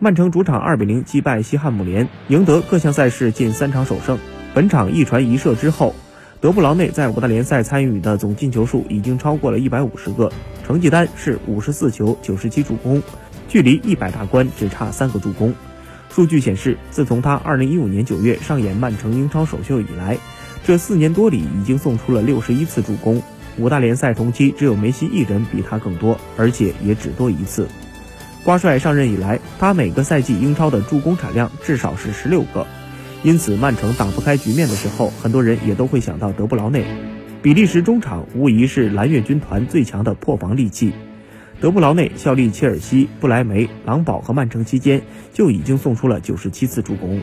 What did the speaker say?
曼城主场2比0击败西汉姆联，赢得各项赛事近三场首胜。本场一传一射之后，德布劳内在五大联赛参与的总进球数已经超过了一百五十个，成绩单是五十四球九十七助攻，距离一百大关只差三个助攻。数据显示，自从他二零一五年九月上演曼城英超首秀以来，这四年多里已经送出了六十一次助攻。五大联赛同期只有梅西一人比他更多，而且也只多一次。瓜帅上任以来，他每个赛季英超的助攻产量至少是十六个，因此曼城打不开局面的时候，很多人也都会想到德布劳内。比利时中场无疑是蓝月军团最强的破防利器。德布劳内效力切尔西、不莱梅、狼堡和曼城期间，就已经送出了九十七次助攻。